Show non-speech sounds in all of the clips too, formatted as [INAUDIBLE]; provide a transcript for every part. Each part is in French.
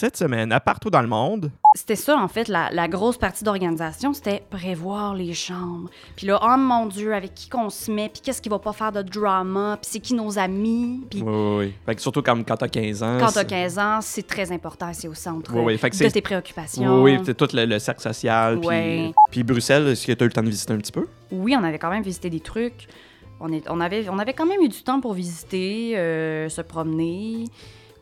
Cette semaine, à partout dans le monde, C'était ça, en fait, la, la grosse partie d'organisation, c'était prévoir les chambres. Puis là, oh mon Dieu, avec qui qu'on se met, puis qu'est-ce qui va pas faire de drama, puis c'est qui nos amis. Puis oui, oui, oui. Fait que surtout comme quand t'as 15 ans. quand c'est- t'as 15 ans, c'est très important, c'est au centre Oui, oui, fait que de c'est- tes préoccupations. Oui, oui, c'est tout le, le cercle social. Puis, Ouais. puis Bruxelles, est-ce que tu as eu le temps de visiter un petit peu? Oui, on avait quand même visité des trucs. On, est, on, avait, on avait quand même eu du temps pour visiter, euh, se promener.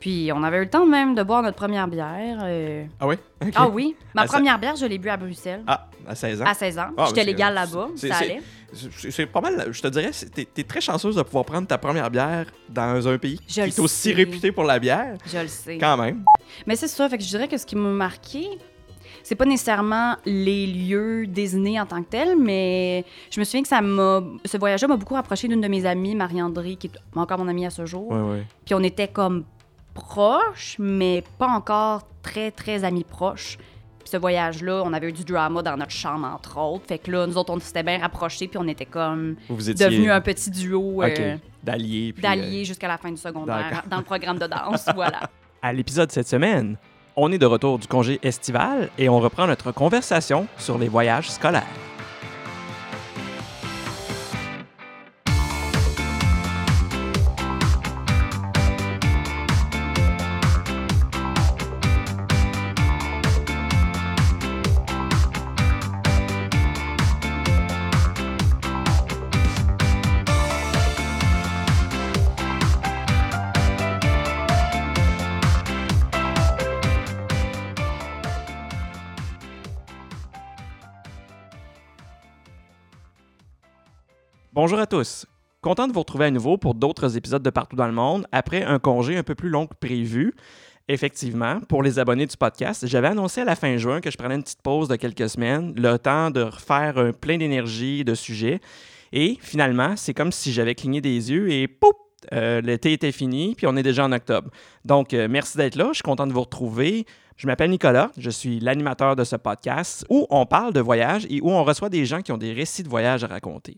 Puis on avait eu le temps même de boire notre première bière. euh. Ah oui? Ok. Ah oui, ma première bière, je l'ai bu à Bruxelles. Ah, à 16 ans? À 16 ans. Ah, J'étais légale là-bas, c'est- ça c'est- allait. C'est c'est pas mal, je te dirais, c'est- t'es es très chanceuse de pouvoir prendre ta première bière dans un pays Je qui le est aussi sais. réputé pour la bière, Je le sais. quand même. Mais c'est ça, fait que je dirais que ce qui m'a marqué, c'est pas nécessairement les lieux désignés en tant que tels, mais je me souviens que ça m'a. Ce voyage-là m'a beaucoup rapproché d'une de mes amies, Marie-André, qui est encore mon amie à ce jour. Oui, oui. Puis on était comme proches, mais pas encore très, très amis proches. Puis ce voyage-là, on avait eu du drama dans notre chambre, entre autres. Fait que là, nous autres, on s'était bien rapprochés, puis on était comme Vous étiez... devenus un petit duo euh. D'alliés. d'alliés jusqu'à la fin du secondaire, D'accord. dans le programme de danse. [LAUGHS] voilà. À l'épisode cette semaine, on est de retour du congé estival et on reprend notre conversation sur les voyages scolaires. Bonjour à tous. Content de vous retrouver à nouveau pour d'autres épisodes de Partout dans le monde après un congé un peu plus long que prévu. Effectivement, pour les abonnés du podcast, j'avais annoncé à la fin juin que je prenais une petite pause de quelques semaines, le temps de refaire un plein d'énergie de sujets. Et finalement, c'est comme si j'avais cligné des yeux et pouf! euh, L'été était fini, puis on est déjà en octobre. Donc, euh, merci d'être là. Je suis content de vous retrouver. Je m'appelle Nicolas, je suis l'animateur de ce podcast où on parle de voyage et où on reçoit des gens qui ont des récits de voyage à raconter.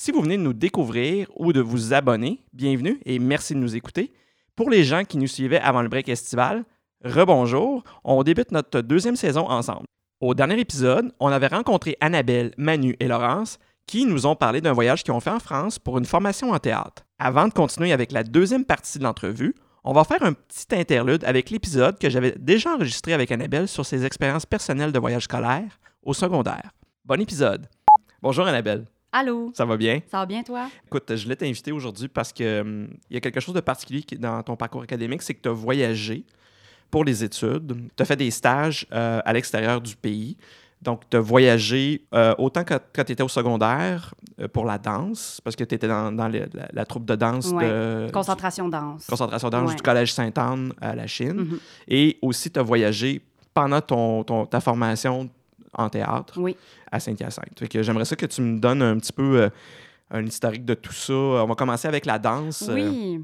Si vous venez de nous découvrir ou de vous abonner, bienvenue et merci de nous écouter. Pour les gens qui nous suivaient avant le break estival, rebonjour, on débute notre deuxième saison ensemble. Au dernier épisode, on avait rencontré Annabelle, Manu et Laurence qui nous ont parlé d'un voyage qu'ils ont fait en France pour une formation en théâtre. Avant de continuer avec la deuxième partie de l'entrevue, on va faire un petit interlude avec l'épisode que j'avais déjà enregistré avec Annabelle sur ses expériences personnelles de voyage scolaire au secondaire. Bon épisode. Bonjour Annabelle, Allô? ça va bien? Ça va bien, toi? Écoute, je voulais t'inviter aujourd'hui parce que hum, y a quelque chose de particulier dans ton parcours académique, c'est que tu as voyagé pour les études. Tu as fait des stages euh, à l'extérieur du pays. Donc, tu as voyagé euh, autant que quand tu étais au secondaire euh, pour la danse, parce que tu étais dans, dans le- la, la troupe de danse Ouais. de Concentration danse. concentration danse Ouais. du Collège Sainte-Anne à la Chine. Mhm. Et aussi, tu as voyagé pendant ton, ton- ta formation en théâtre Oui. à Saint-Hyacinthe. Fait que j'aimerais ça que tu me donnes un petit peu euh, un historique de tout ça. On va commencer avec la danse. euh, Oui.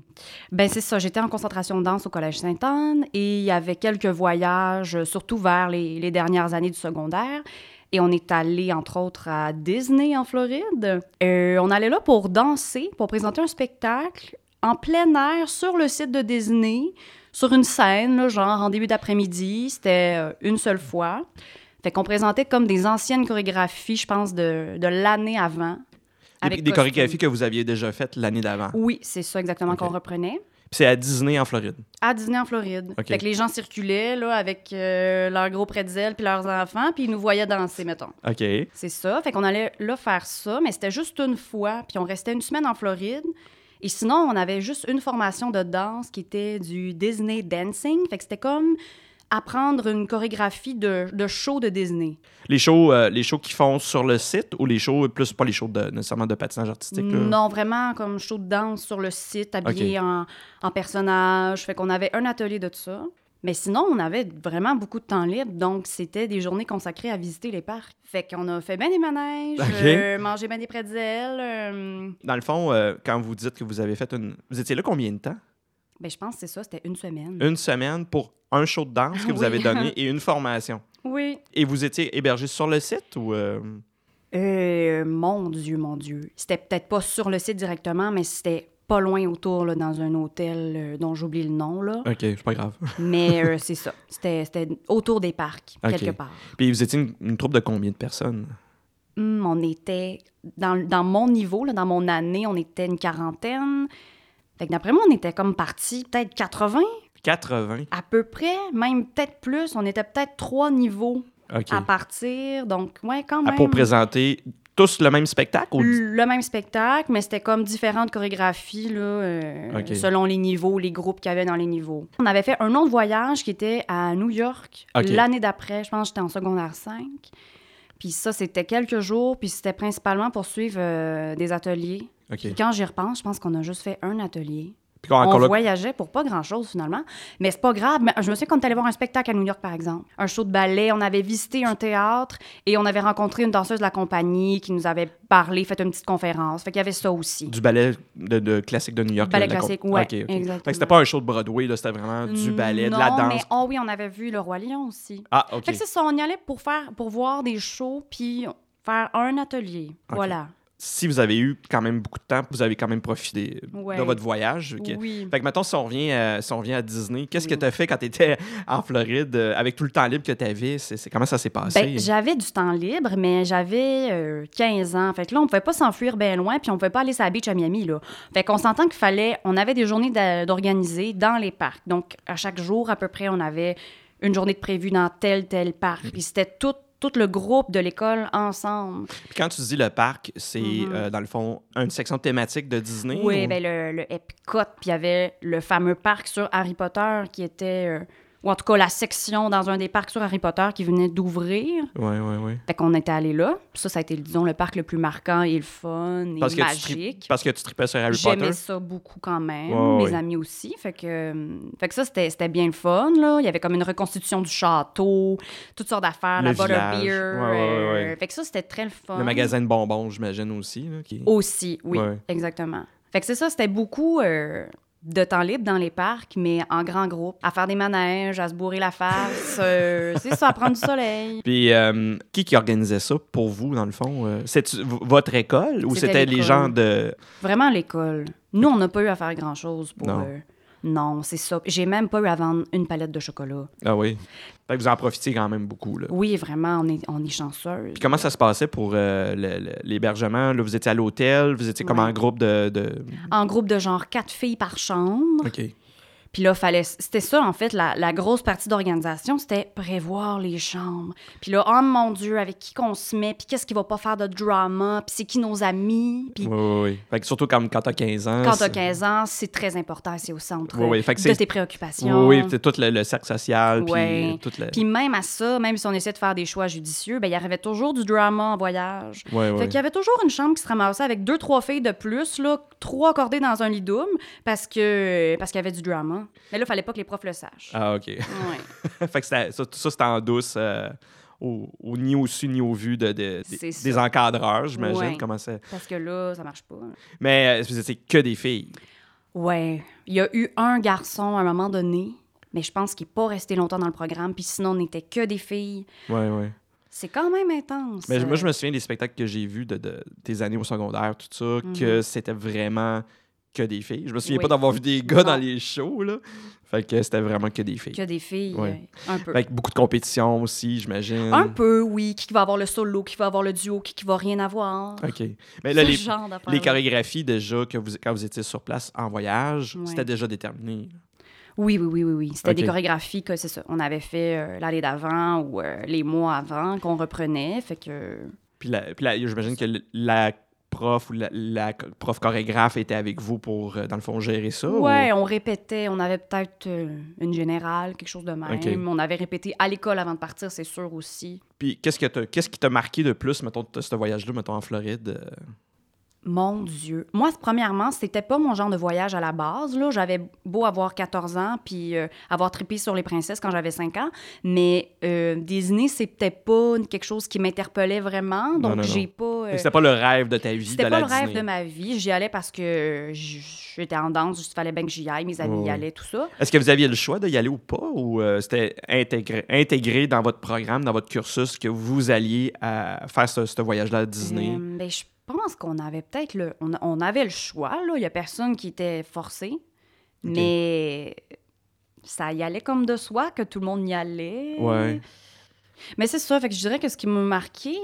Ben c'est ça. J'étais en concentration de danse au Collège Sainte-Anne et il y avait quelques voyages, euh, surtout vers les, les dernières années du secondaire. Et on est allé, entre autres, à Disney, en Floride. Euh, on allait là pour danser, pour présenter un spectacle en plein air sur le site de Disney, sur une scène, là, genre en début d'après-midi. C'était une seule fois. Fait qu'on présentait comme des anciennes chorégraphies, je pense, de, de l'année avant. des, avec des costume. chorégraphies que vous aviez déjà faites l'année d'avant. Oui, c'est ça exactement qu'on reprenait. Puis c'est à Disney en Floride. À Disney en Floride. Fait que les gens circulaient là, avec euh, leurs gros pretzels puis leurs enfants, puis ils nous voyaient danser, mettons. OK. C'est ça. Fait qu'on allait là faire ça, mais c'était juste une fois, puis on restait une semaine en Floride. Et sinon, on avait juste une formation de danse qui était du Disney Dancing. Fait que c'était comme apprendre une chorégraphie de, de show de Disney? Les shows, euh, les shows qu'ils font sur le site ou les shows, plus pas les shows de, nécessairement de patinage artistique? là? Non, vraiment comme show de danse sur le site, habillé en, en personnage. Fait qu'on avait un atelier de ça. Mais sinon, on avait vraiment beaucoup de temps libre, donc c'était des journées consacrées à visiter les parcs. Fait qu'on a fait bien des manèges, euh, mangé bien des pretzels. euh, Dans le fond, euh, quand vous dites que vous avez fait une... Vous étiez là combien de temps? Ben, je pense que c'est ça, c'était une semaine. Une semaine pour un show de danse que vous Oui. avez donné [LAUGHS] et une formation. Oui. Et vous étiez hébergé sur le site ou... euh, Euh, mon Dieu, mon Dieu. C'était peut-être pas sur le site directement, mais c'était pas loin autour, là, dans un hôtel euh, dont j'oublie le nom, là. OK, c'est pas grave. [LAUGHS] Mais euh, c'est ça. C'était c'était autour des parcs, quelque part. Puis vous étiez une, une troupe de combien de personnes? Hum, on était, dans, dans mon niveau, là, dans mon année, on était une quarantaine. Fait que d'après moi, on était comme parti peut-être 80, 80. à peu près, même peut-être plus. On était peut-être trois niveaux à partir. Donc, ouais, quand même. pour présenter tous le même spectacle? Ou... Le même spectacle, mais c'était comme différentes chorégraphies là, euh, selon les niveaux, les groupes qu'il y avait dans les niveaux. On avait fait un autre voyage qui était à New York l'année d'après. Je pense que j'étais en secondaire 5. Puis ça, c'était quelques jours, puis c'était principalement pour suivre euh, des ateliers. Puis quand j'y repense, je pense qu'on a juste fait un atelier. Puis On voyageait pour pas grand-chose finalement, mais c'est pas grave. Je me souviens qu'on est allé voir un spectacle à New York par exemple, un show de ballet. On avait visité un théâtre et on avait rencontré une danseuse de la compagnie qui nous avait parlé, fait une petite conférence. Fait qu'il y avait ça aussi. Du ballet de, de classique de New York. Ballet la- la- classique, ouais, OK, OK. exactement. Fait que c'était pas un show de Broadway, là, c'était vraiment du ballet, de la Non, danse. mais oh oui, on avait vu le roi lion aussi. Ah, OK. Fait que c'est ça, on y allait pour faire, pour voir des shows puis faire un atelier. Voilà. Si vous avez eu quand même beaucoup de temps, vous avez quand même profité Ouais. de votre voyage. Oui. Fait que maintenant, si on revient, euh, si on revient à Disney, qu'est-ce que Oui. tu as fait quand tu étais en Floride euh, avec tout le temps libre que tu avais? C'est, comment ça s'est passé? Ben, j'avais du temps libre, mais j'avais euh, 15 ans. Fait que là, on pouvait pas s'enfuir bien loin, puis on pouvait pas aller sur la beach à Miami, là. Fait qu'on s'entend qu'il fallait... On avait des journées d'organiser dans les parcs. Donc, à chaque jour, à peu près, on avait une journée de prévue dans tel, tel parc. Puis c'était tout, tout le groupe de l'école ensemble. Puis quand tu dis le parc, c'est Mhm. euh, dans le fond une section thématique de Disney? Oui, ou- ben le, le Epcot, puis il y avait le fameux parc sur Harry Potter qui était... euh, ou en tout cas, la section dans un des parcs sur Harry Potter qui venait d'ouvrir. Ouais, ouais, ouais. Fait qu'on était allé là. Ça, ça a été, disons, le parc le plus marquant et le fun et Parce que, magique. parce que tu tripais sur Harry Potter? J'aimais ça beaucoup quand même. Mes amis aussi. Fait que, fait que ça, c'était c'était bien le fun. Là. Il y avait comme une reconstitution du château, toutes sortes d'affaires, Le la. Ouais, ouais, ouais, ouais. euh, Fait que ça, c'était très le fun. Le magasin de bonbons, j'imagine aussi. là, qui... Aussi, oui, exactement. Fait que c'est ça, c'était beaucoup euh, de temps libre dans les parcs, mais en grand groupe, à faire des manèges, à se bourrer la face. euh, [LAUGHS] c'est ça, à prendre du soleil. Puis, euh, qui qui organisait ça pour vous, dans le fond? Euh, C'est votre école ou C'était les gens de... Vraiment l'école. Nous, on n'a pas eu à faire grand-chose pour... Non. Non, c'est ça. J'ai même pas eu à vendre une palette de chocolat. Ah oui? Fait que vous en profitiez quand même beaucoup, là. Oui, vraiment, on est, on est chanceuse. Puis comment ça se passait pour euh, l'hébergement? Là, vous étiez à l'hôtel, vous étiez comme Ouais. en groupe de... de... En groupe de genre quatre filles par chambre. OK. Puis là, fallait, c'était ça, en fait, la, la grosse partie d'organisation, c'était prévoir les chambres. Puis là, oh mon Dieu, avec qui qu'on se met, puis qu'est-ce qui va pas faire de drama, puis c'est qui nos amis. Puis Oui, oui, oui. Fait que surtout comme quand t'as 15 ans. quand t'as 15 ans, c'est très important, c'est au centre Oui, oui, fait que de c'est- tes préoccupations. Oui, oui, c'est tout le, le cercle social, puis tout le... Puis même à ça, même si on essaie de faire des choix judicieux, ben il y arrivait toujours du drama en voyage. Fait qu'il y avait toujours une chambre qui se ramassait avec deux, trois filles de plus, là, trois accordées dans un lit double, parce que parce qu'il y avait du drama. Mais là, il fallait pas que les profs le sachent. Ah, OK. Ouais. [LAUGHS] fait que c'était- ça, c'était en douce, euh, au, au- ni au su ni au vu de, de- des- encadreurs, j'imagine. Ouais. Comment ça... Parce que là, ça marche pas. Mais euh, étiez que des filles. Ouais. Il y a eu un garçon à un moment donné, mais je pense qu'il n'est pas resté longtemps dans le programme, puis sinon, on n'était que des filles. Ouais, ouais. C'est quand même intense. Mais moi, je me souviens des spectacles que j'ai vus de, de- des années au secondaire, tout ça, que c'était vraiment que des filles. Je me souviens. Oui. pas d'avoir vu des gars dans les shows, là. Fait que c'était vraiment que des filles. Que des filles, Ouais. euh, un peu. Avec beaucoup de compétition aussi, j'imagine. Un peu, oui. Qui va avoir le solo, qui va avoir le duo, qui, qui va rien avoir. OK. Mais là, les, genre les chorégraphies, déjà, que vous, quand vous étiez sur place en voyage, Ouais. c'était déjà déterminé. Oui, oui, oui, oui, oui. C'était des chorégraphies que c'est ça. On avait fait euh, l'année d'avant ou euh, les mois avant qu'on reprenait. Fait que. Puis, puis j'imagine que la prof ou la, la prof chorégraphe était avec vous pour, euh, dans le fond, gérer ça? ou- Ouais, on répétait. On avait peut-être euh, une générale, quelque chose de même. On avait répété à l'école avant de partir, c'est sûr aussi. Puis qu'est-ce, que qu'est-ce qui t'a marqué de plus, mettons, de ce voyage-là, mettons, en Floride? Mon Dieu. Moi, premièrement, c'était pas mon genre de voyage à la base. Là. J'avais beau avoir 14 ans puis euh, avoir trippé sur les princesses quand j'avais 5 ans. Mais euh, Disney, c'était pas quelque chose qui m'interpellait vraiment. Donc, j'ai pas. euh, C'était pas le rêve de ta vie C'était pas le rêve de ma vie. J'y allais parce que j'étais en danse, il fallait bien que j'y aille, mes amis y allaient, tout ça. Est-ce que vous aviez le choix d'y aller ou pas? Ou c'était intégré, intégré dans votre programme, dans votre cursus, que vous alliez à faire ce, ce voyage-là à Disney? Ben, je pense qu'on avait peut-être le... On, on avait le choix, là. Il y a personne qui était forcé. Mais ça y allait comme de soi, que tout le monde y allait. Ouais. Mais c'est ça, fait que je dirais que ce qui m'a marqué,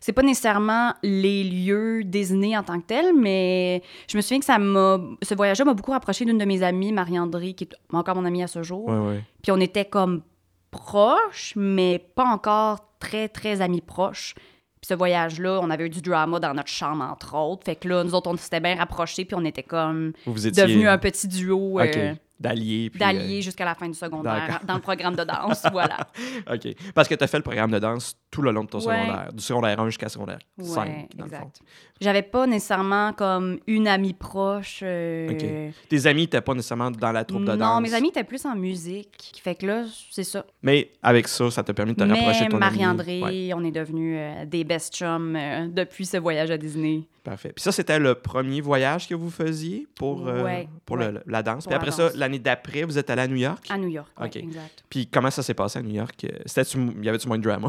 c'est pas nécessairement les lieux Disney en tant que tels, mais je me souviens que ça m'a. Ce voyage-là m'a beaucoup rapproché d'une de mes amies, Marie-André, qui est encore mon amie à ce jour. Ouais, ouais. Puis on était comme proches, mais pas encore très, très amis proches. Puis ce voyage-là, on avait eu du drama dans notre chambre, entre autres. Fait que là, nous autres, on s'était bien rapprochés, puis on était comme Vous, étiez devenus un petit duo euh, d'alliés. puis, d'alliés jusqu'à la fin du secondaire, dans le programme de danse, voilà. euh, [LAUGHS] OK. Parce que tu as fait le programme de danse tout le long de ton Ouais. secondaire, du secondaire 1 jusqu'à secondaire 5, Ouais, dans le fond. exact. J'avais pas nécessairement comme une amie proche. euh. Tes amis n'étaient pas nécessairement dans la troupe de danse? Non, mes amis étaient plus en musique. Fait que là, c'est ça. Mais avec ça, ça t'a permis de te rapprocher Mais de ton. Marie-André, Ouais, on est devenus euh, des best chums euh, depuis ce voyage à Disney. Parfait. Puis ça, c'était le premier voyage que vous faisiez pour, euh, Ouais, pour ouais. le- la danse. Pour Puis la après ça, l'année d'après, vous êtes allé à New York? À New York, ouais, OK. exact. Puis comment ça s'est passé à New York? Y avait-tu moins de drama?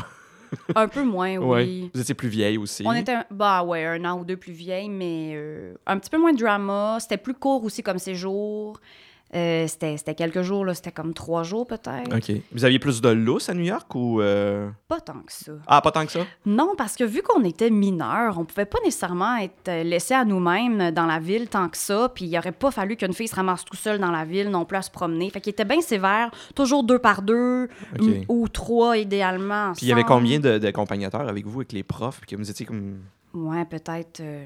[LAUGHS] Un peu moins, oui. Vous étiez plus vieille aussi. On était, un- bah ouais, un an ou deux plus vieille, mais euh, un petit peu moins de drama. C'était plus court aussi comme séjour. Euh, c'était c'était quelques jours, là. C'était comme trois jours peut-être. OK. Vous aviez plus de lousse à New York ou... euh, Pas tant que ça. Ah, pas tant que ça? Non, parce que vu qu'on était mineurs, on pouvait pas nécessairement être euh, laissés à nous-mêmes dans la ville tant que ça, puis il aurait pas fallu qu'une fille se ramasse tout seule dans la ville non plus à se promener. Fait qu'il était bien sévère, toujours deux par deux, ou trois idéalement. Puis il y avait combien de- d'accompagnateurs avec vous, avec les profs? Puis que vous étiez comme... Ouais, peut-être euh,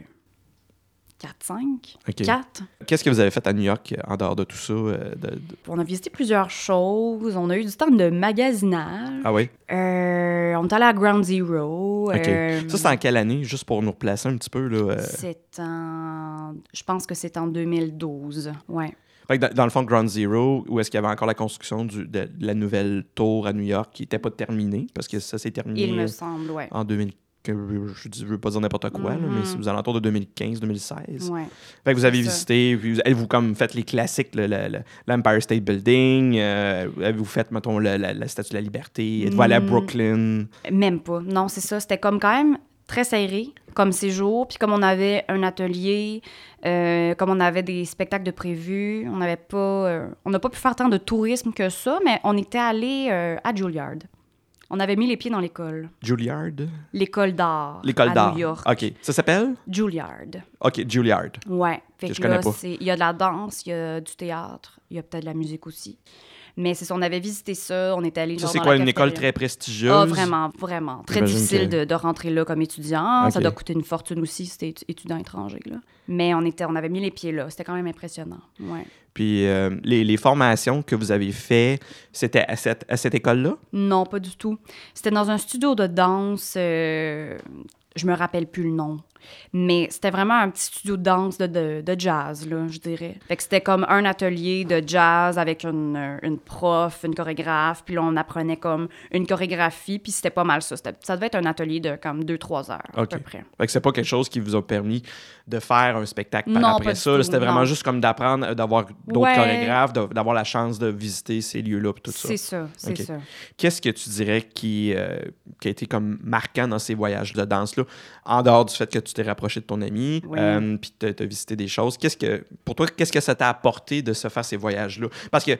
4-5. OK. 4. Qu'est-ce que vous avez fait à New York euh, en dehors de tout ça? euh, de- de- On a visité plusieurs choses. On a eu du temps de magasinage. Ah oui? Euh, on est allé à Ground Zero. Euh, Ça, c'est en quelle année? Juste pour nous replacer un petit peu, là. euh? c'est en... Je pense que c'est en 2012. Ouais. Dans, dans le fond, Ground Zero, où est-ce qu'il y avait encore la construction du- de, de la nouvelle tour à New York qui n'était pas terminée, parce que ça s'est terminé Il me semble, ouais. en 2000. Que- Je ne veux pas dire n'importe quoi, là, mais c'est aux alentours de 2015-2016. Ouais. Fait que vous avez ça. visité, puis vous, avez-vous comme fait les classiques, le- le- l'Empire State Building, euh, avez-vous fait, mettons, la, la Statue de la Liberté, êtes-vous allé à Mm. Brooklyn? Même pas. Non, c'est ça. C'était comme quand même très serré comme séjour. Puis comme on avait un atelier, euh, comme on avait des spectacles de prévus, on n'avait pas... euh, on n'a pas pu faire tant de tourisme que ça, mais on était allé euh, à Juilliard. On avait mis les pieds dans l'école. Juilliard? L'école d'art. L'école à d'art. New York. OK. Ça s'appelle? Juilliard. OK, Juilliard. Ouais. Fait Que que, je connais là, pas. c'est- il y a de la danse, il y a du théâtre, il y a peut-être de la musique aussi. Mais c'est ça, on avait visité ça, on était allé Ça, c'est quoi, une école très prestigieuse? Ah, vraiment, vraiment. Très difficile que- de, de rentrer là comme étudiant. Ça doit coûter une fortune aussi si t'es étu- étudiant étranger. Là. Mais on, était, on avait mis les pieds là. C'était quand même impressionnant. Ouais. Puis euh, les, les formations que vous avez fait, c'était à cette, à cette école-là? Non, pas du tout. C'était dans un studio de danse. euh, je me rappelle plus le nom. Mais c'était vraiment un petit studio de danse de, de, de jazz, là, je dirais. Fait que c'était comme un atelier de jazz avec une, euh, une prof, une chorégraphe. Puis là, on apprenait comme une chorégraphie. Puis c'était pas mal ça. Ça devait être un atelier de comme 2-3 heures, à peu près. Fait que c'est pas quelque chose qui vous a permis de faire un spectacle par Non, après ça. C'était vraiment non. juste comme d'apprendre, euh, d'avoir d'autres Ouais. chorégraphes, d'avoir la chance de visiter ces lieux-là puis tout ça. C'est ça, c'est ça. Qu'est-ce que tu dirais qui, euh, qui a été comme marquant dans ces voyages de danse-là, en dehors du fait que tu t'es rapproché de ton ami, Oui. euh, puis tu as visité des choses? Qu'est-ce que, pour toi, qu'est-ce que ça t'a apporté de se faire ces voyages-là? Parce que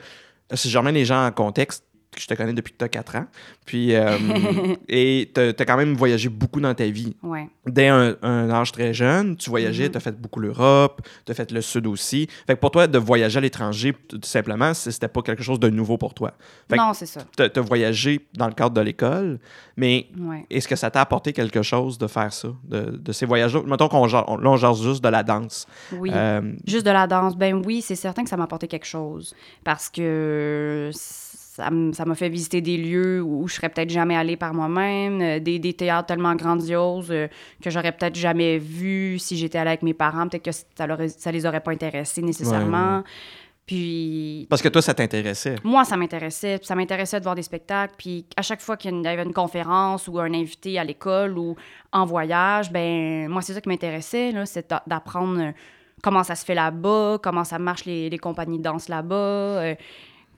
si je remets les gens en contexte, je te connais depuis que tu as 4 ans, puis, euh, [LAUGHS] et tu as quand même voyagé beaucoup dans ta vie. Ouais. Dès un, un âge très jeune, tu voyageais, Mhm. tu as fait beaucoup l'Europe, tu as fait le Sud aussi. Fait que pour toi, de voyager à l'étranger, tout simplement, c'était pas quelque chose de nouveau pour toi. Fait Non, c'est ça. tu as voyagé dans le cadre de l'école, mais Ouais. est-ce que ça t'a apporté quelque chose de faire ça, de, de ces voyages-là? Mettons qu'on on, on jase juste de la danse. Oui. Euh, Juste de la danse, ben oui, c'est certain que ça m'a apporté quelque chose. Parce que ça m'a fait visiter des lieux où je serais peut-être jamais allée par moi-même, euh, des, des théâtres tellement grandioses euh, que j'aurais peut-être jamais vu si j'étais allée avec mes parents. Peut-être que ça, ça les aurait pas intéressés nécessairement. Puis parce que toi, ça t'intéressait. moi, ça m'intéressait. Ça m'intéressait de voir des spectacles. Puis à chaque fois qu'il y avait une conférence ou un invité à l'école ou en voyage, ben moi, c'est ça qui m'intéressait, c'est d'a- d'apprendre euh, comment ça se fait là-bas, comment ça marche les, les compagnies de danse là-bas. euh,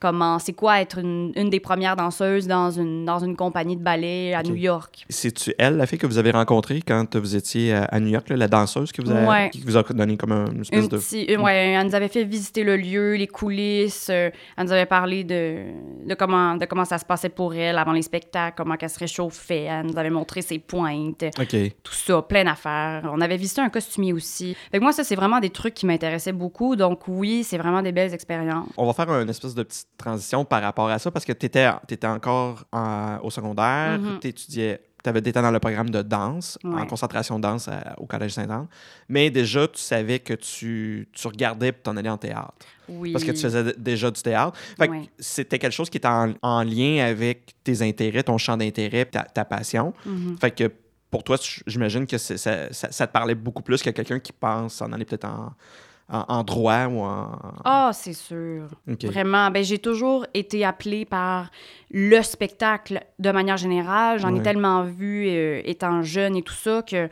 comment, c'est quoi être une, une des premières danseuses dans une, dans une compagnie de ballet à. New York? C'est-tu elle, la fille que vous avez rencontrée quand vous étiez à, New York, là, la danseuse qui vous a, Ouais. qui vous a donné comme un- une espèce Une de... petit- euh, ouais, elle nous avait fait visiter le lieu, les coulisses. euh, elle nous avait parlé de, de, comment, de comment ça se passait pour elle avant les spectacles, comment qu'elle se réchauffait. Elle nous avait montré ses pointes, OK. tout ça, plein d'affaires. On avait visité un costumier aussi. Fait que moi, ça, c'est vraiment des trucs qui m'intéressaient beaucoup. Donc, oui, c'est vraiment des belles expériences. On va faire une espèce de petite transition par rapport à ça? Parce que tu étais, encore en- au secondaire, Mhm. tu étudiais, tu avais été dans le programme de danse, en concentration danse à- au Collège Saint-Anne, mais déjà tu savais que tu, tu regardais pour t'en aller en théâtre Oui. parce que tu faisais déjà du théâtre. Fait que c'était quelque chose qui était en, en lien avec tes intérêts, ton champ d'intérêt, ta, ta passion. Mhm. Fait que pour toi, j'imagine que ça- ça te parlait beaucoup plus que quelqu'un qui pense en aller peut-être en, en, en droit ou en. Ah, c'est sûr. Vraiment. Ben, j'ai toujours été appelée par le spectacle de manière générale. J'en Ouais. ai tellement vu euh, étant jeune et tout ça que,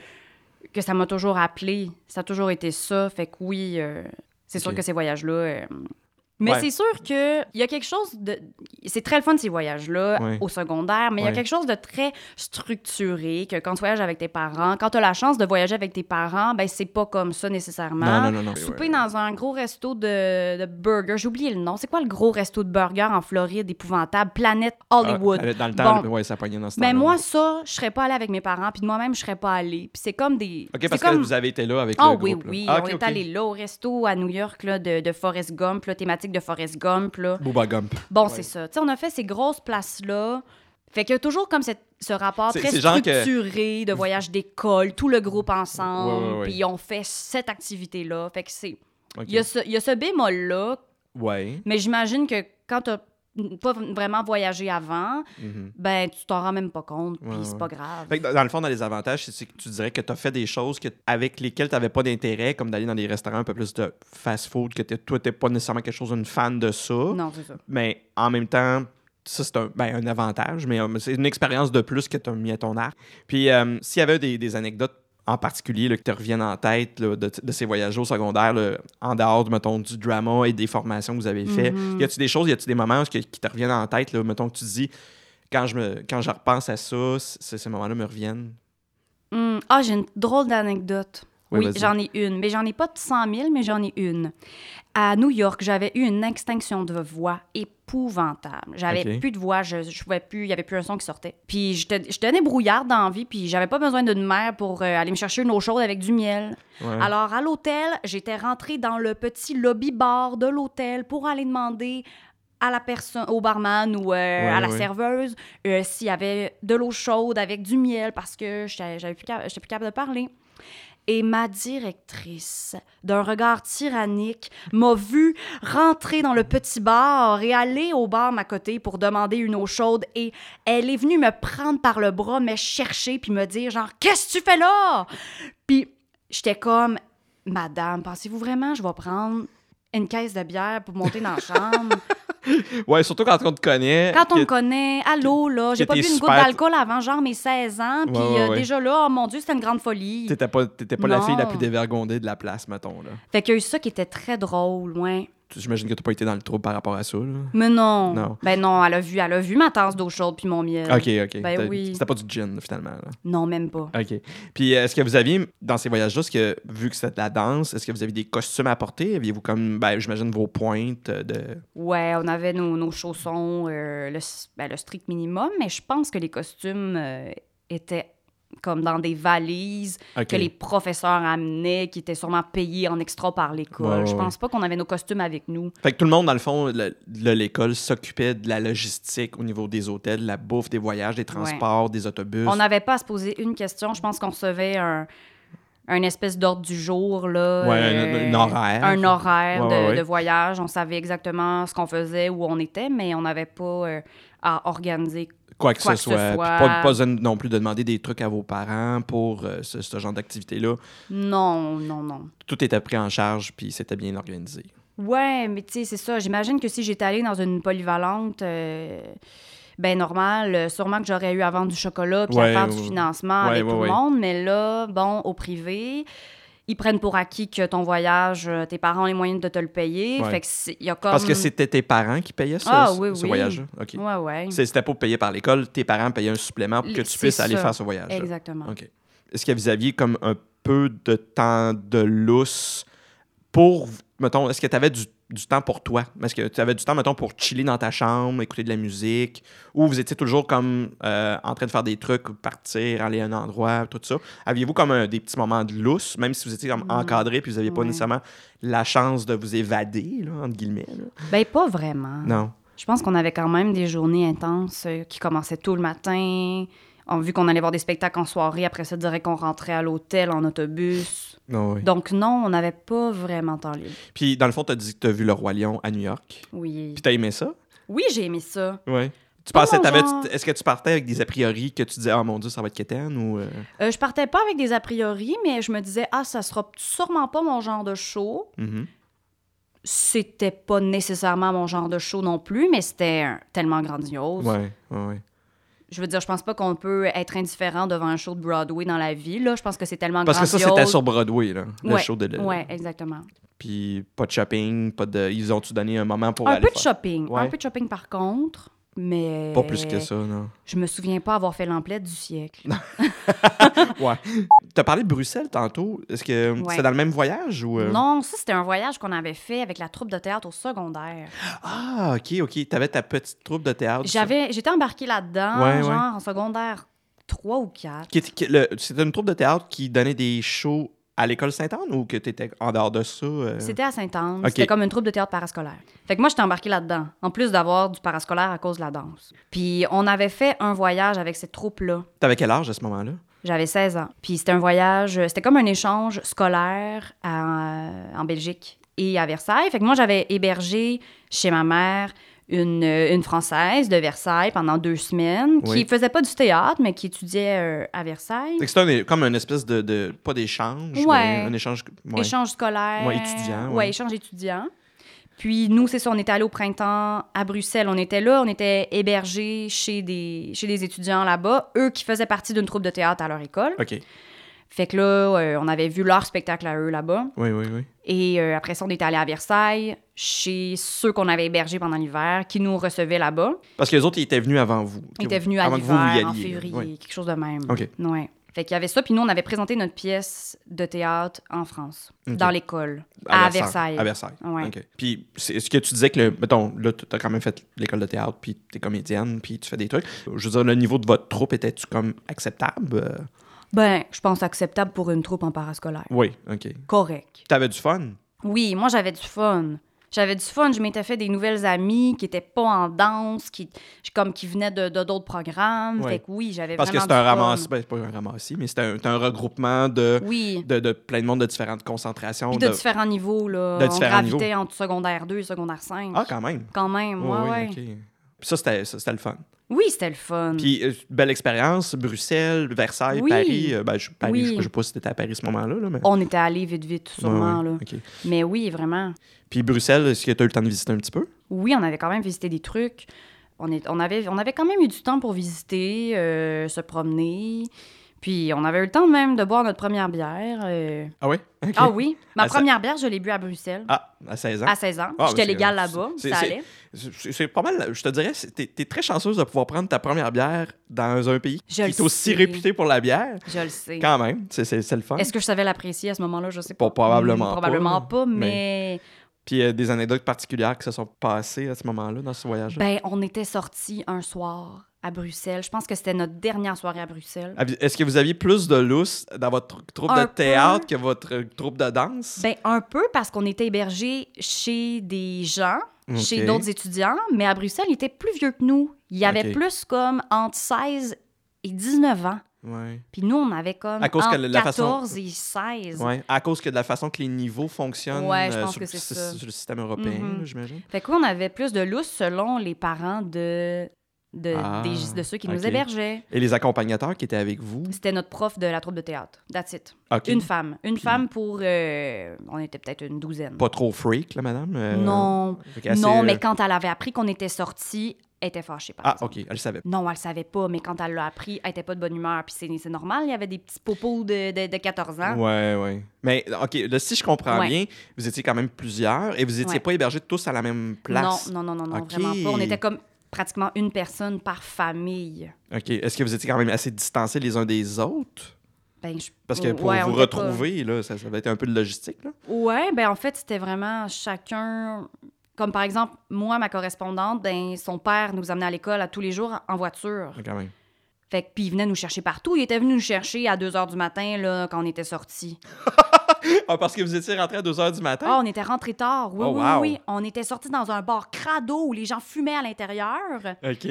que ça m'a toujours appelée. Ça a toujours été ça. Fait que oui, euh, c'est sûr que ces voyages-là. euh, Mais Ouais. c'est sûr qu'il y a quelque chose de. C'est très le fun, ces voyages-là, Ouais. au secondaire, mais il y a quelque chose de très structuré que quand tu voyages avec tes parents, quand tu as la chance de voyager avec tes parents, ben c'est pas comme ça nécessairement. Non, non, non, non. Souper dans un gros resto de, de burgers. J'ai oublié le nom. C'est quoi le gros resto de burgers en Floride épouvantable? Planète Hollywood. Ah, dans le temps, Bon. ouais, ça pognait dans ce Mais moi, ça, je serais pas allée avec mes parents, puis de moi-même, je serais pas allée. Puis c'est comme des. OK, parce comme... que vous avez été là avec Ah le oui, groupe. là. oui. Ah, on est ok. allé là au resto à New York là, de, de Forrest Gump, là, thématique de Forrest Gump. Là. Booba Gump. Bon, Ouais. c'est ça. Tu sais, on a fait ces grosses places-là. Fait qu'il y a toujours comme cette- ce rapport très genre que- structuré de voyage d'école, tout le groupe ensemble, puis on fait cette activité-là. Fait que c'est... Il y a ce, il y a ce bémol-là, Ouais. mais j'imagine que quand t'as pas vraiment voyagé avant, Mhm. ben tu t'en rends même pas compte, puis Ouais, c'est pas grave. Fait que dans- le fond, dans les avantages, c'est- que tu dirais que tu as fait des choses que, avec lesquelles tu n'avais pas d'intérêt, comme d'aller dans des restaurants un peu plus de fast-food, que toi, tu pas nécessairement quelque chose, une fan de ça. Non, c'est ça. Mais en même temps, ça, c'est un, ben, un avantage, mais euh, c'est une expérience de plus que tu as mis à ton arc. Puis, euh, s'il y avait des, des anecdotes en particulier là, qui te reviennent en tête là, de, de ces voyages au secondaire, là, en dehors, de, mettons, du drama et des formations que vous avez fait, Mhm. y a-tu des choses, y a-tu des moments qui, qui te reviennent en tête, mettons, que tu dis, quand je, me, quand je repense à ça, ces moments-là me reviennent? Hum, Ah, j'ai une drôle d'anecdote. Oui, j'en ai une. Mais j'en ai pas de 100 000, mais j'en ai une. À New York, j'avais eu une extinction de voix épouvantable. J'avais plus de voix, je, je pouvais plus, il y avait plus un son qui sortait. Puis j'étais j'étais brouillarde dans la vie, puis j'avais pas besoin d'une mère pour euh, aller me chercher une eau chaude avec du miel. Ouais. Alors, à l'hôtel, j'étais rentrée dans le petit lobby-bar de l'hôtel pour aller demander à la personne, au barman ou euh, à la ouais. serveuse euh, s'il y avait de l'eau chaude avec du miel parce que j'étais j'avais plus, cap- plus capable de parler. Et ma directrice, d'un regard tyrannique, m'a vu rentrer dans le petit bar et aller au bar à côté pour demander une eau chaude. Et elle est venue me prendre par le bras, me chercher, puis me dire genre « Qu'est-ce que tu fais là? » Puis j'étais comme « Madame, pensez-vous vraiment que je vais prendre une caisse de bière pour monter dans la chambre? » [LAUGHS] Ouais, surtout quand on te connaît. Quand on me connaît, allô, là, j'ai pas bu une goutte d'alcool avant genre mes 16 ans, puis Ouais, ouais, euh, déjà là, oh mon Dieu, c'était une grande folie. T'étais pas, pas la fille la plus dévergondée de la place, mettons. Là. Fait qu'il y a eu ça qui était très drôle, ouais. J'imagine que t'as pas été dans le trouble par rapport à ça. Là. Mais non. Non. Ben non, elle a vu, elle a vu ma tasse d'eau chaude puis mon miel. Ok, ok. Ben oui. C'était pas du gin, finalement. là. Non, même pas. OK. Puis, euh, est-ce que vous aviez, dans ces voyages-là, que, vu que c'était de la danse, est-ce que vous aviez des costumes à porter? Aviez-vous comme, ben, j'imagine, vos pointes euh, de... Ouais, on avait nos, nos chaussons, euh, le, ben, le strict minimum, mais je pense que les costumes euh, étaient comme dans des valises que les professeurs amenaient, qui étaient sûrement payés en extra par l'école. Ouais, ouais, je pense pas qu'on avait nos costumes avec nous. Fait que tout le monde, dans le fond, de l'école s'occupait de la logistique au niveau des hôtels, de la bouffe, des voyages, des transports, des autobus. On n'avait pas à se poser une question. Je pense qu'on recevait un, un espèce d'ordre du jour, là. Ouais, euh, un- un horaire. Un horaire Ouais, de, ouais, ouais. de voyage. On savait exactement ce qu'on faisait, où on était, mais on n'avait pas euh, à organiser. Quoi que quoi ce que ce soit. Puis soit. pas, pas besoin non plus de demander des trucs à vos parents pour euh, ce, ce genre d'activité-là. Non, non, non. Tout était pris en charge, puis c'était bien organisé. Ouais, mais tu sais, c'est ça. J'imagine que si j'étais allée dans une polyvalente, euh, ben normal, euh, sûrement que j'aurais eu à vendre du chocolat puis Ouais, à faire ouais, du financement Ouais, avec tout le monde. Mais là, bon, au privé, ils prennent pour acquis que ton voyage, euh, tes parents ont les moyens de te le payer. Ouais. Fait que y a comme... Parce que c'était tes parents qui payaient ça, Ah, ce, oui, ce oui. voyage-là? OK. Ouais, ouais. C'est- C'était pas payé par l'école, tes parents payaient un supplément pour que tu puisses aller faire ce voyage. Exactement. OK. Est-ce que vous aviez comme un peu de temps de lousse pour, mettons, est-ce que tu avais du, du temps pour toi? Est-ce que tu avais du temps, mettons, pour chiller dans ta chambre, écouter de la musique? Ou vous étiez toujours comme euh, en train de faire des trucs, partir, aller à un endroit, tout ça? Aviez-vous comme un- des petits moments de lousse, même si vous étiez comme Mm. encadré puis vous n'aviez pas Ouais. nécessairement la chance de vous évader, là, entre guillemets? là? Ben, pas vraiment. Non. Je pense qu'on avait quand même des journées intenses euh, qui commençaient tôt le matin. On, vu qu'on allait voir des spectacles en soirée, après ça, dirait qu'on rentrait à l'hôtel en autobus. Oui. Donc non, on n'avait pas vraiment temps libre. Puis, dans le fond, tu as dit que tu as vu le Roi Lion à New York. Oui. Puis, tu as aimé ça? Oui, j'ai aimé ça. Oui. Tu Pas pensais, genre. est-ce que tu partais avec des a priori que tu disais, oh mon Dieu, ça va être quétaine ou. euh, Euh, je partais pas avec des a priori, mais je me disais, ah, ça sera sûrement pas mon genre de show. mhm. C'était pas nécessairement mon genre de show non plus, mais c'était tellement grandiose. Ouais, ouais, ouais. Je veux dire, je pense pas qu'on peut être indifférent devant un show de Broadway dans la vie. Là. Je pense que c'est tellement Parce que ça, c'était sur Broadway, là, le ouais, show de. Ouais, exactement. Puis pas de shopping, pas de. Ils ont-tu donné un moment pour un aller peu de faire- shopping. Ouais. Un peu de shopping par contre, mais. Pas plus que ça, non. Je me souviens pas avoir fait l'emplette du siècle. [LAUGHS] Ouais. T'as parlé de Bruxelles tantôt. Est-ce que Ouais. c'est dans le même voyage ou. euh? Non, ça, c'était un voyage qu'on avait fait avec la troupe de théâtre au secondaire. Ah, ok, ok. T'avais ta petite troupe de théâtre. J'avais, j'étais embarquée là-dedans, Ouais, ouais. genre en secondaire 3 ou 4. Qui était- qui- le- C'était une troupe de théâtre qui donnait des shows à l'école Sainte-Anne ou que t'étais en dehors de ça? euh? C'était à Sainte-Anne. C'était comme une troupe de théâtre parascolaire. Fait que moi, j'étais embarquée là-dedans, en plus d'avoir du parascolaire à cause de la danse. Puis on avait fait un voyage avec cette troupe-là. T'avais quel âge à ce moment-là? J'avais 16 ans. Puis c'était un voyage, c'était comme un échange scolaire à- en Belgique et à Versailles. Fait que moi, j'avais hébergé chez ma mère une, une Française de Versailles pendant deux semaines qui Oui. faisait pas du théâtre, mais qui étudiait euh, à Versailles. Un- comme une espèce de, de- Pas d'échange, Ouais. mais un échange. ouais. Échange scolaire. Ouais, étudiant, ouais. Ouais, échange étudiant. Puis nous, c'est ça, on était allés au printemps à Bruxelles. On était là, on était hébergés chez des, chez des étudiants là-bas, eux qui faisaient partie d'une troupe de théâtre à leur école. OK. Fait que là, euh, on avait vu leur spectacle à eux là-bas. Oui, oui, oui. Et euh, après ça, on était allé à Versailles, chez ceux qu'on avait hébergés pendant l'hiver, qui nous recevaient là-bas. Parce que les autres, ils étaient venus avant vous. Ils étaient venus à l'hiver, en février, quelque chose de même. OK. Ouais. Fait qu'il y avait ça, puis nous, on avait présenté notre pièce de théâtre en France, dans l'école, à, Versailles. À Versailles. Ouais. OK. Puis, c'est- est-ce que tu disais que, le, mettons, là, tu as quand même fait l'école de théâtre, puis tu es comédienne, puis tu fais des trucs. Je veux dire, le niveau de votre troupe était-tu comme acceptable? Ben, je pense acceptable pour une troupe en parascolaire. Oui, OK. Correct. T'avais du fun? Oui, moi, j'avais du fun. J'avais du fun. Je m'étais fait des nouvelles amies qui étaient pas en danse, qui, comme, qui venaient de de d'autres programmes. Ouais. Fait que oui, j'avais Parce que c'est un ramassis, ben, c'est pas un ramassis, mais c'est un, regroupement de, Oui. de, de plein de monde de différentes concentrations. Puis de, différents niveaux, là. de on différents gravitait entre secondaire 2 et secondaire 5. Ah, quand même. Quand même, ouais, Oui, ouais. Puis ça, c'était ça, c'était le fun. Oui, c'était le fun. Puis, euh, belle expérience, Bruxelles, Versailles, Oui. Paris. euh, ben, je, Paris, Oui. je, je sais pas si t'étais à Paris à ce moment-là, là, mais... On était allés vite, vite, sûrement, Ouais, ouais, là. Mais oui, vraiment. Puis Bruxelles, est-ce que tu as eu le temps de visiter un petit peu? Oui, on avait quand même visité des trucs. On, est, on, avait, on avait quand même eu du temps pour visiter, euh, se promener. Puis on avait eu le temps même de boire notre première bière. euh. Ah oui? Ah oui, ma première bière, je l'ai bu à Bruxelles. Ah, à 16 ans? À 16 ans. Ah, mais J'étais légale là-bas, c'est- ça allait. C'est pas mal, je te dirais, t'es es très chanceuse de pouvoir prendre ta première bière dans un pays Je qui est aussi sais. réputé pour la bière. Je le sais. Quand même, c'est- le fun. Est-ce que je savais l'apprécier à ce moment-là? Je sais Pas- probablement pas, Probablement pas, mais... Puis euh, des anecdotes particulières qui se sont passées à ce moment-là, dans ce voyage-là? Ben, on était sortis un soir à Bruxelles. Je pense que c'était notre dernière soirée à Bruxelles. Est-ce que vous aviez plus de lousse dans votre troupe de théâtre peu. que votre euh, troupe de danse? Ben, un peu parce qu'on était hébergés chez des gens, chez d'autres étudiants, mais à Bruxelles, ils étaient plus vieux que nous. Il y avait plus comme entre 16 et 19 ans. Ouais. Puis nous, on avait comme À cause que entre la façon- 14 et 16. Ouais. À cause que de la façon que les niveaux fonctionnent Ouais, je euh, pense sur, que ça. sur le système européen, Mhm. là, j'imagine. Fait que oui, on avait plus de lousse selon les parents de, de, Ah, des- de ceux qui nous hébergeaient. Et les accompagnateurs qui étaient avec vous? C'était notre prof de la troupe de théâtre. That's it. Une femme. Une femme pour... euh, on était peut-être une douzaine. Pas trop freak, là, madame? euh, Non. non, euh, mais quand elle avait appris qu'on était sortis Elle était fâchée, par Ah, exemple. OK, elle le savait. Non, elle le savait pas, mais quand elle l'a appris, elle était pas de bonne humeur. Puis c'est normal, il y avait des petits popos de, de, de 14 ans. Ouais, ouais. Mais, OK, là, si je comprends Ouais. bien, vous étiez quand même plusieurs et vous étiez Ouais. pas hébergés tous à la même place. Non, non, non, non, non, vraiment pas. On était comme pratiquement une personne par famille. OK. Est-ce que vous étiez quand même assez distancés les uns des autres? Ben, je- Parce que pour ouais, vous pas- retrouver, là, ça, ça va être un peu de logistique, là. Ouais, ben en fait, c'était vraiment chacun. Comme par exemple, moi, ma correspondante, ben, son père nous amenait à l'école à tous les jours en voiture. Quand même. Fait que, puis il venait nous chercher partout. Il était venu nous chercher à 2 h du matin, là, quand on était sortis. [LAUGHS] Ah, parce que vous étiez rentrés à 2 h du matin? Ah, on était rentrés tard. Oui, Oh, oui, wow. oui. On était sortis dans un bar crado où les gens fumaient à l'intérieur. OK.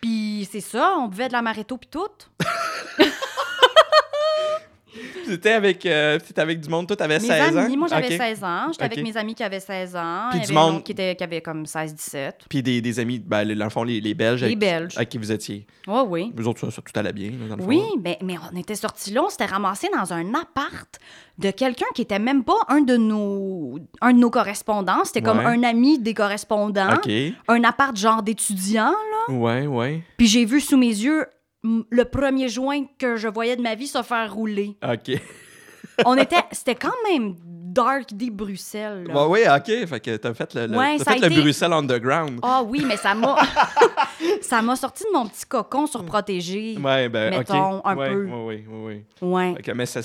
Puis c'est ça, on buvait de l'amaretto puis tout. [LAUGHS] C'était avec, euh, avec du monde, toi, t'avais Mes 16 amis, ans? moi j'avais OK. 16 ans. J'étais avec mes amis qui avaient 16 ans. Puis du monde- qui, était, qui avait comme 16-17. Puis des, des amis, ben, les- dans le fond, les, les Belges. Les avec, Belges. Avec qui vous étiez. Oui, oui. Vous autres, ça, ça, tout allait bien, là, dans le Oui, fond. ben, mais on était sortis là, on s'était ramassé dans un appart de quelqu'un qui était même pas un de nos, un de nos correspondants. C'était comme Ouais. un ami des correspondants. OK. Un appart genre d'étudiants. là. Ouais, ouais. Puis j'ai vu sous mes yeux le premier joint que je voyais de ma vie se faire rouler. OK. [LAUGHS] On était, c'était quand même dark des Bruxelles. là. Ouais, ouais, OK. Fait que t'as fait le, le- Ouais, t'as ça a fait le Bruxelles Underground. Ah oui, mais ça m'a [LAUGHS] [LAUGHS] ça m'a sorti de mon petit cocon surprotégé. Ouais, ben, Mettons, OK. un ouais, peu. Ouais, ouais, ouais, ouais. Mais ça,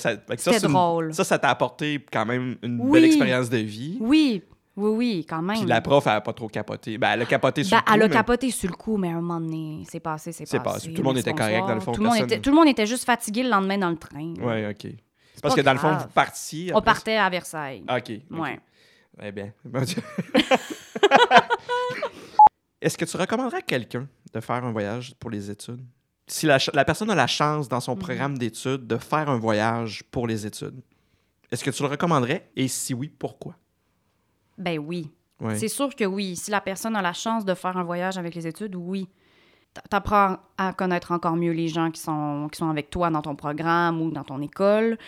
une- drôle. ça, ça t'a apporté quand même une Oui. belle expérience de vie. Oui, oui, oui, quand même. Puis la prof, elle a pas trop capoté. Ben, elle a capoté sur Ben, le coup, elle a mais- capoté sur le coup, mais à un moment donné, c'est passé, c'est passé. passé. Tout le monde était correct, dans le fond, Tout le, monde était, tout le monde était juste fatigué le lendemain dans le train. Ouais, OK. Parce que dans le fond, vous partiez. On partait à Versailles. Ah, OK. Ouais. Eh bien. Bon [LAUGHS] Dieu. Est-ce que tu recommanderais à quelqu'un de faire un voyage pour les études? Si la, personne a la chance dans Mhm. son programme d'études de faire un voyage pour les études, est-ce que tu le recommanderais? Et si oui, pourquoi? Ben oui. Ouais. C'est sûr que oui. Si la personne a la chance de faire un voyage avec les études, oui. T'apprends à connaître encore mieux les gens qui sont, qui sont avec toi dans ton programme ou dans ton école.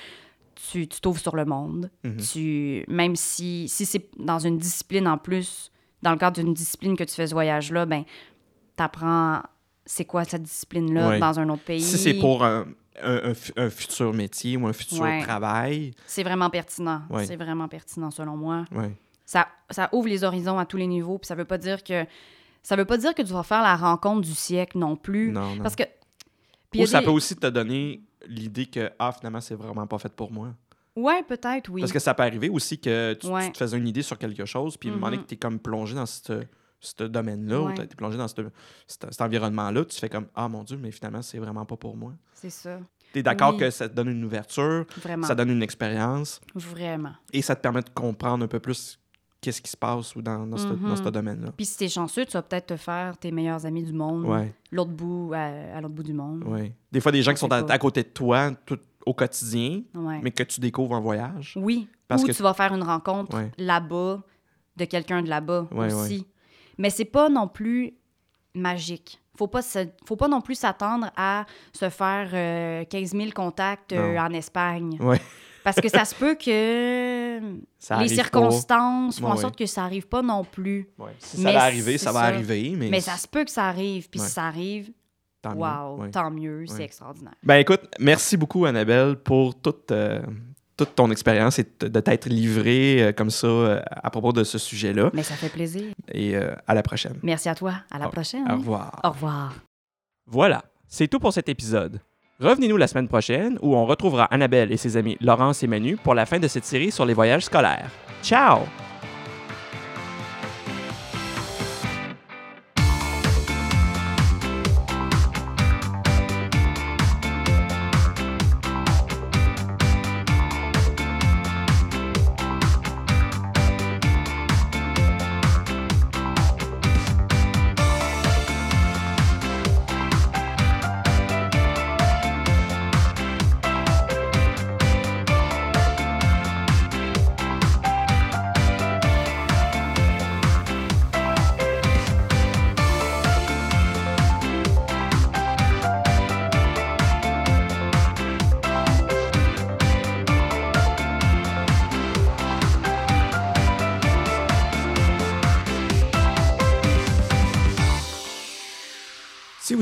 Tu tu t'ouvres sur le monde. Mhm. tu, même si, si c'est dans une discipline en plus, dans le cadre d'une discipline que tu fais ce voyage-là, ben, t'apprends c'est quoi cette discipline-là Ouais. dans un autre pays. Si c'est pour un, un- un fu- un futur métier ou un futur Ouais. travail, C'est vraiment pertinent. Ouais. C'est vraiment pertinent, selon moi. Ça, ça ouvre les horizons à tous les niveaux, puis ça veut pas dire que... Ça veut pas dire que tu vas faire la rencontre du siècle non plus. non, non. Parce que... puis Ou ça des- peut aussi te donner l'idée que, ah, finalement, c'est vraiment pas fait pour moi. Ouais, peut-être, oui. Parce que ça peut arriver aussi que tu, Ouais. tu te faisais une idée sur quelque chose, puis à un moment donné Mhm. que tu es comme plongé dans ce domaine-là, ou tu es plongé dans cette- cet, cet environnement-là, tu fais comme Ah mon Dieu, mais finalement, c'est vraiment pas pour moi. C'est ça. Tu es d'accord Oui. que ça te donne une ouverture, Vraiment. ça donne une expérience, Vraiment. et ça te permet de comprendre un peu plus qu'est-ce qui se passe ou dans, dans ce, dans Mhm. ce domaine-là. Puis si t'es chanceux, tu vas peut-être te faire tes meilleurs amis du monde. Ouais, L'autre bout, à, à l'autre bout du monde. ouais. Des fois, des gens qui sont à, côté de toi tout, au quotidien, Ouais. mais que tu découvres en voyage. Oui. Parce Ou que- tu vas faire une rencontre là-bas de quelqu'un de là-bas aussi. Mais c'est pas non plus magique. Faut pas, se- faut pas non plus s'attendre à se faire euh, 15 000 contacts euh, en Espagne. Ouais. Parce que ça [LAUGHS] se peut que Ça les circonstances font en sorte que ça arrive pas non plus. Si ça Mais va arriver, ça va ça. arriver, mais, Mais ça se peut que ça arrive. Puis si ça arrive, tant mieux. wow, tant mieux, c'est extraordinaire. Ben écoute, merci beaucoup Annabelle pour toute, euh, toute ton expérience et de t'être livrée euh, comme ça euh, à propos de ce sujet-là. Mais ça fait plaisir. Et à la prochaine. Merci à toi. À la prochaine. Au revoir. Au revoir. Voilà, c'est tout pour cet épisode. Revenez-nous la semaine prochaine où on retrouvera Annabelle et ses amis Laurence et Manu pour la fin de cette série sur les voyages scolaires. Ciao!